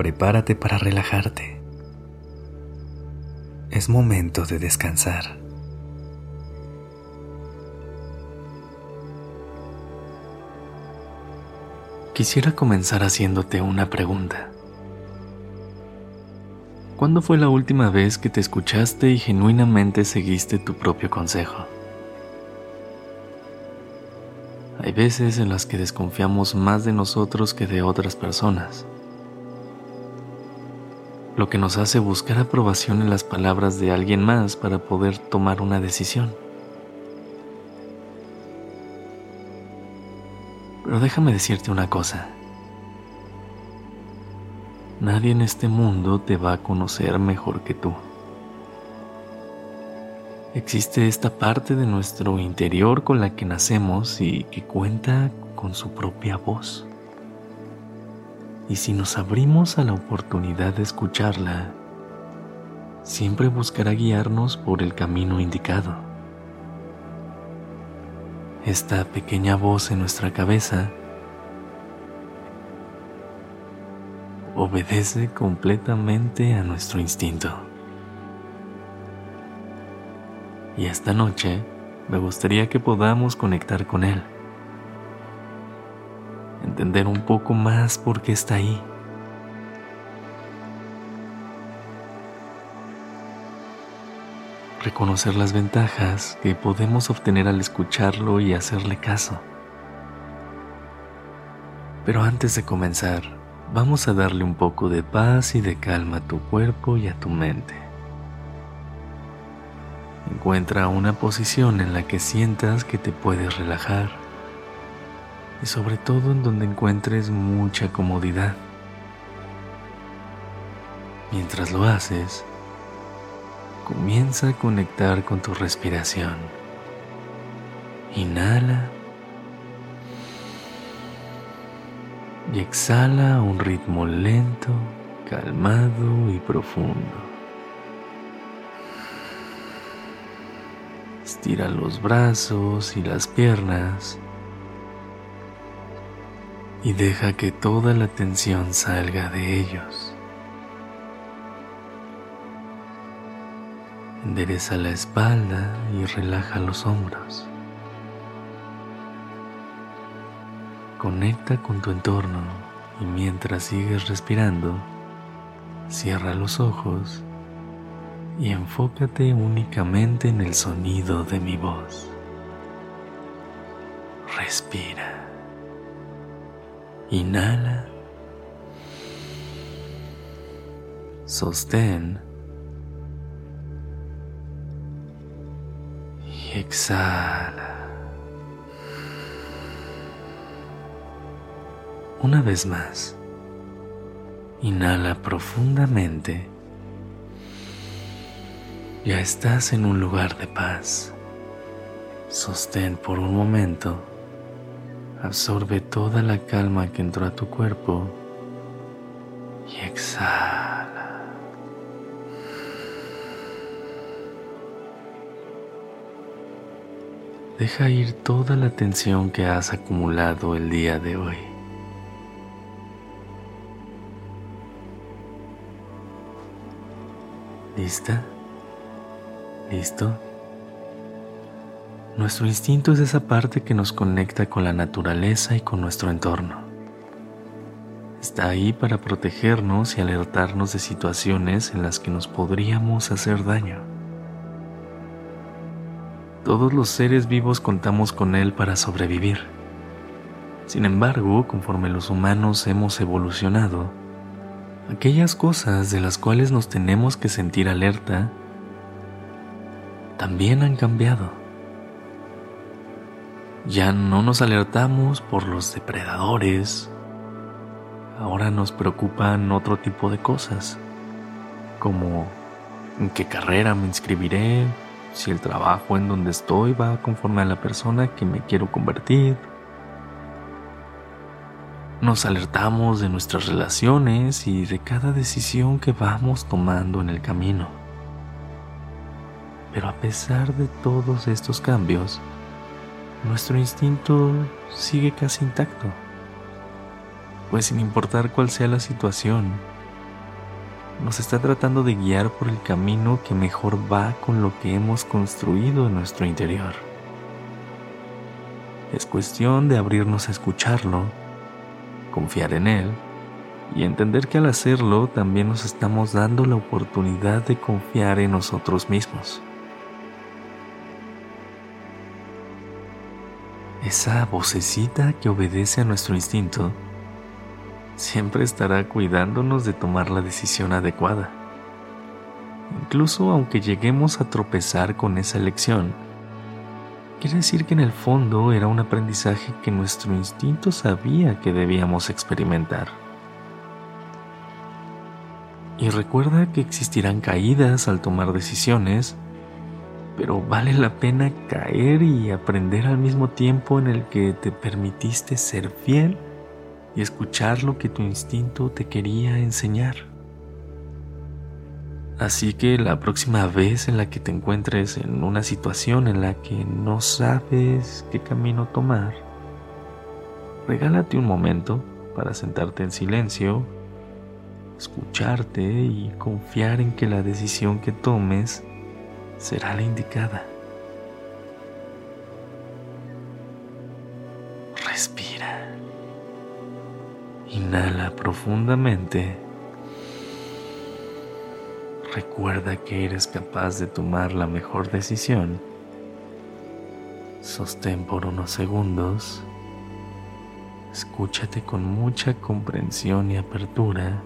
Prepárate para relajarte. Es momento de descansar. Quisiera comenzar haciéndote una pregunta. ¿Cuándo fue la última vez que te escuchaste y genuinamente seguiste tu propio consejo? Hay veces en las que desconfiamos más de nosotros que de otras personas, lo que nos hace buscar aprobación en las palabras de alguien más para poder tomar una decisión. Pero déjame decirte una cosa. Nadie en este mundo te va a conocer mejor que tú existe esta parte de nuestro interior con la que nacemos y que cuenta con su propia voz. Y si nos abrimos a la oportunidad de escucharla, siempre buscará guiarnos por el camino indicado. Esta pequeña voz en nuestra cabeza obedece completamente a nuestro instinto. y esta noche me gustaría que podamos conectar con Él, entender un poco más por qué está ahí. Reconocer las ventajas que podemos obtener al escucharlo y hacerle caso. Pero antes de comenzar, vamos a darle un poco de paz y de calma a tu cuerpo y a tu mente. Encuentra una posición en la que sientas que te puedes relajar y sobre todo en donde encuentres mucha comodidad. Mientras lo haces, comienza a conectar con tu respiración. Inhala y exhala a un ritmo lento, calmado y profundo. Estira los brazos y las piernas y deja que toda la tensión salga de ellos. Endereza la espalda y relaja los hombros. Conecta con tu entorno y mientras sigues respirando, cierra los ojos y enfócate únicamente en el sonido de mi voz. Respira. Inhala. Sostén. Y exhala. Una vez más. Inhala profundamente ya estás en un lugar de paz. Sostén por un momento. Absorbe toda la calma que entró a tu cuerpo y exhala. Deja ir toda la tensión que has acumulado el día de hoy. ¿Lista? ¿Listo? Nuestro instinto es esa parte que nos conecta con la naturaleza y con nuestro entorno. Está ahí para protegernos y alertarnos de situaciones en las que nos podríamos hacer daño. Todos los seres vivos contamos con él para sobrevivir. Sin embargo, conforme los humanos hemos evolucionado, aquellas cosas de las cuales nos tenemos que sentir alerta también han cambiado. Ya no nos alertamos por los depredadores, ahora nos preocupan otro tipo de cosas, como en qué carrera me inscribiré, si el trabajo en donde estoy va conforme a la persona que me quiero convertir. Nos alertamos de nuestras relaciones y de cada decisión que vamos tomando en el camino. Pero a pesar de todos estos cambios, nuestro instinto sigue casi intacto. Pues sin importar cuál sea la situación, nos está tratando de guiar por el camino que mejor va con lo que hemos construido en nuestro interior. Es cuestión de abrirnos a escucharlo, confiar en él y entender que al hacerlo también nos estamos dando la oportunidad de confiar en nosotros mismos. Esa vocecita que obedece a nuestro instinto siempre estará cuidándonos de tomar la decisión adecuada. Incluso aunque lleguemos a tropezar con esa elección, quiere decir que en el fondo era un aprendizaje que nuestro instinto sabía que debíamos experimentar. Y recuerda que existirán caídas al tomar decisiones, pero vale la pena caer y aprender al mismo tiempo en el que te permitiste ser fiel y escuchar lo que tu instinto te quería enseñar. Así que la próxima vez en la que te encuentres en una situación en la que no sabes qué camino tomar, regálate un momento para sentarte en silencio, escucharte y confiar en que la decisión que tomes será la indicada. Respira. Inhala profundamente. Recuerda que eres capaz de tomar la mejor decisión. Sostén por unos segundos. Escúchate con mucha comprensión y apertura.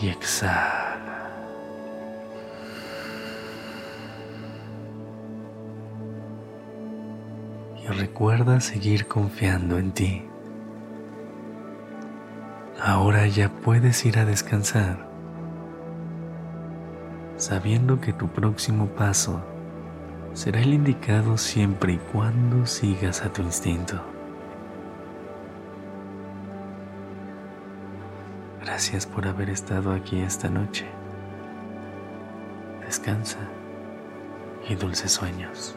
Y exhala. Recuerda seguir confiando en ti. Ahora ya puedes ir a descansar, sabiendo que tu próximo paso será el indicado siempre y cuando sigas a tu instinto. Gracias por haber estado aquí esta noche. Descansa y dulces sueños.